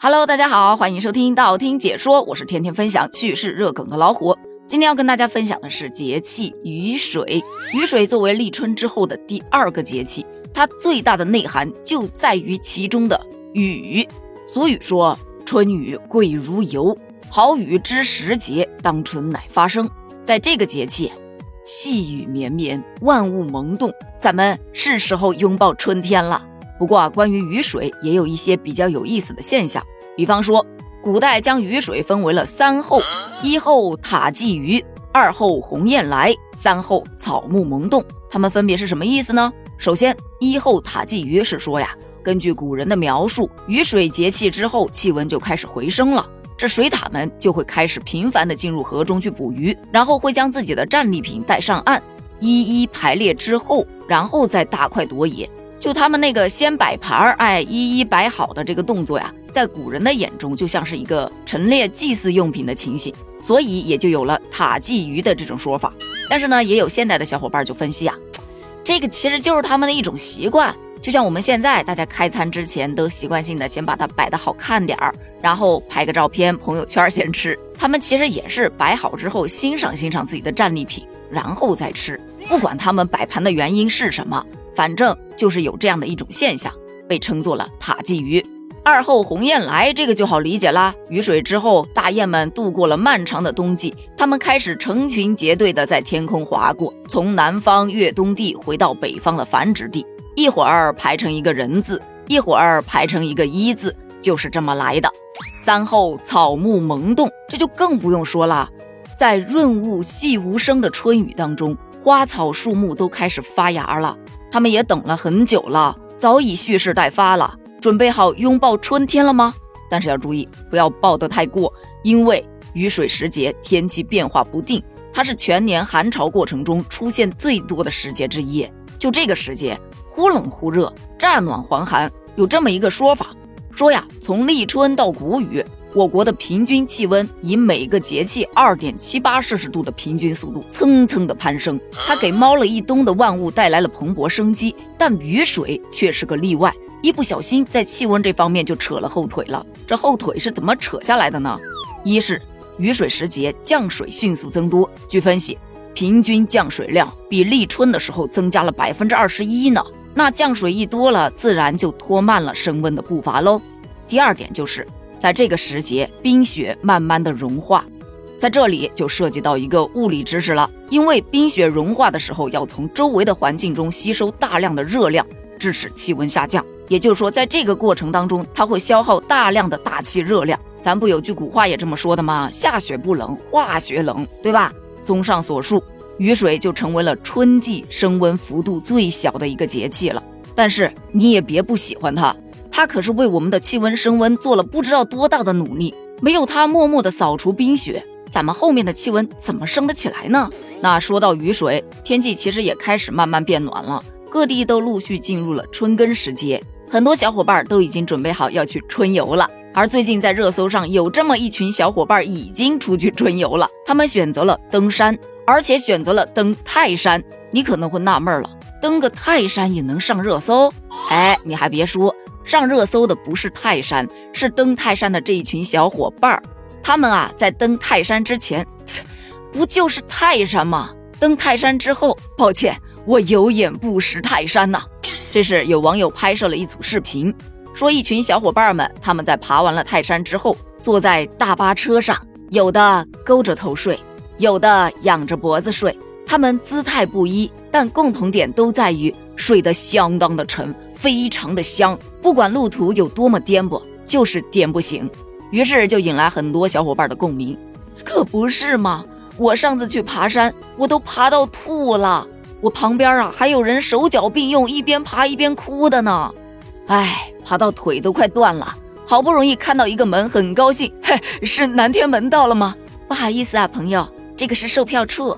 Hello，大家好，欢迎收听道听解说，我是天天分享趣事热梗的老虎。今天要跟大家分享的是节气雨水。雨水作为立春之后的第二个节气，它最大的内涵就在于其中的雨。俗语说：“春雨贵如油，好雨知时节，当春乃发生。”在这个节气，细雨绵绵，万物萌动，咱们是时候拥抱春天了。不过啊，关于雨水也有一些比较有意思的现象，比方说，古代将雨水分为了三候：一候塔鲫鱼，二候鸿雁来，三候草木萌动。它们分别是什么意思呢？首先，一候塔鲫鱼是说呀，根据古人的描述，雨水节气之后，气温就开始回升了，这水獭们就会开始频繁的进入河中去捕鱼，然后会将自己的战利品带上岸，一一排列之后，然后再大快朵颐。就他们那个先摆盘儿，哎，一一摆好的这个动作呀，在古人的眼中就像是一个陈列祭祀用品的情形，所以也就有了塔祭鱼的这种说法。但是呢，也有现代的小伙伴就分析啊，这个其实就是他们的一种习惯，就像我们现在大家开餐之前都习惯性的先把它摆的好看点儿，然后拍个照片朋友圈先吃。他们其实也是摆好之后欣赏欣赏自己的战利品，然后再吃。不管他们摆盘的原因是什么。反正就是有这样的一种现象，被称作了塔鲫鱼。二后鸿雁来，这个就好理解啦。雨水之后，大雁们度过了漫长的冬季，它们开始成群结队的在天空划过，从南方越冬地回到北方的繁殖地。一会儿排成一个人字，一会儿排成一个一字，就是这么来的。三后草木萌动，这就更不用说了，在润物细无声的春雨当中，花草树木都开始发芽了。他们也等了很久了，早已蓄势待发了，准备好拥抱春天了吗？但是要注意，不要抱得太过，因为雨水时节天气变化不定，它是全年寒潮过程中出现最多的时节之一。就这个时节，忽冷忽热，乍暖还寒，有这么一个说法，说呀，从立春到谷雨。我国的平均气温以每个节气二点七八摄氏度的平均速度蹭蹭的攀升，它给猫了一冬的万物带来了蓬勃生机。但雨水却是个例外，一不小心在气温这方面就扯了后腿了。这后腿是怎么扯下来的呢？一是雨水时节降水迅速增多，据分析，平均降水量比立春的时候增加了百分之二十一呢。那降水一多了，自然就拖慢了升温的步伐喽。第二点就是。在这个时节，冰雪慢慢的融化，在这里就涉及到一个物理知识了。因为冰雪融化的时候，要从周围的环境中吸收大量的热量，致使气温下降。也就是说，在这个过程当中，它会消耗大量的大气热量。咱不有句古话也这么说的吗？下雪不冷，化雪冷，对吧？综上所述，雨水就成为了春季升温幅度最小的一个节气了。但是你也别不喜欢它。它可是为我们的气温升温做了不知道多大的努力，没有它默默的扫除冰雪，咱们后面的气温怎么升得起来呢？那说到雨水，天气其实也开始慢慢变暖了，各地都陆续进入了春耕时节，很多小伙伴都已经准备好要去春游了。而最近在热搜上有这么一群小伙伴已经出去春游了，他们选择了登山，而且选择了登泰山。你可能会纳闷了，登个泰山也能上热搜？哎，你还别说。上热搜的不是泰山，是登泰山的这一群小伙伴儿。他们啊，在登泰山之前，不就是泰山吗？登泰山之后，抱歉，我有眼不识泰山呐。这是有网友拍摄了一组视频，说一群小伙伴们他们在爬完了泰山之后，坐在大巴车上，有的勾着头睡，有的仰着脖子睡，他们姿态不一，但共同点都在于睡得相当的沉。非常的香，不管路途有多么颠簸，就是颠不醒。于是就引来很多小伙伴的共鸣。可不是吗？我上次去爬山，我都爬到吐了。我旁边啊还有人手脚并用，一边爬一边哭的呢。哎，爬到腿都快断了。好不容易看到一个门，很高兴。嘿，是南天门到了吗？不好意思啊，朋友，这个是售票处。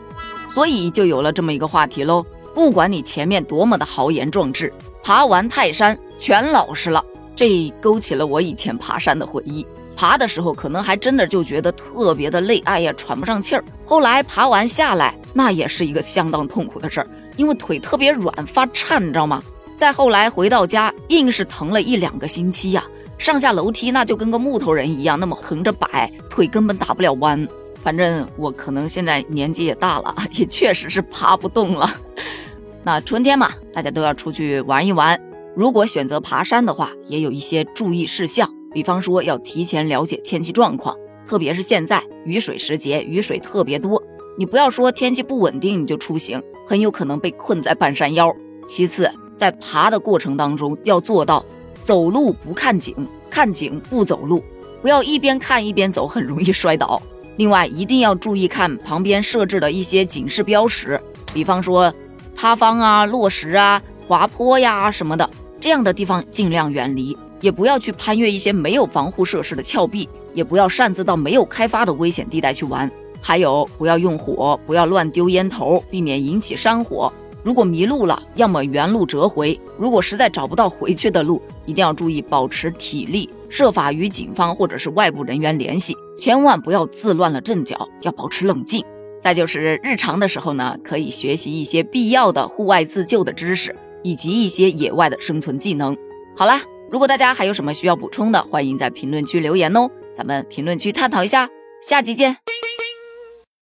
所以就有了这么一个话题喽。不管你前面多么的豪言壮志。爬完泰山全老实了，这勾起了我以前爬山的回忆。爬的时候可能还真的就觉得特别的累，哎呀喘不上气儿。后来爬完下来，那也是一个相当痛苦的事儿，因为腿特别软发颤，你知道吗？再后来回到家，硬是疼了一两个星期呀，上下楼梯那就跟个木头人一样，那么横着摆，腿根本打不了弯。反正我可能现在年纪也大了，也确实是爬不动了。那春天嘛，大家都要出去玩一玩。如果选择爬山的话，也有一些注意事项，比方说要提前了解天气状况，特别是现在雨水时节，雨水特别多，你不要说天气不稳定你就出行，很有可能被困在半山腰。其次，在爬的过程当中要做到走路不看景，看景不走路，不要一边看一边走，很容易摔倒。另外，一定要注意看旁边设置的一些警示标识，比方说塌方啊、落石啊、滑坡呀什么的，这样的地方尽量远离。也不要去攀越一些没有防护设施的峭壁，也不要擅自到没有开发的危险地带去玩。还有，不要用火，不要乱丢烟头，避免引起山火。如果迷路了，要么原路折回；如果实在找不到回去的路，一定要注意保持体力，设法与警方或者是外部人员联系。千万不要自乱了阵脚，要保持冷静。再就是日常的时候呢，可以学习一些必要的户外自救的知识，以及一些野外的生存技能。好啦，如果大家还有什么需要补充的，欢迎在评论区留言哦，咱们评论区探讨一下。下集见。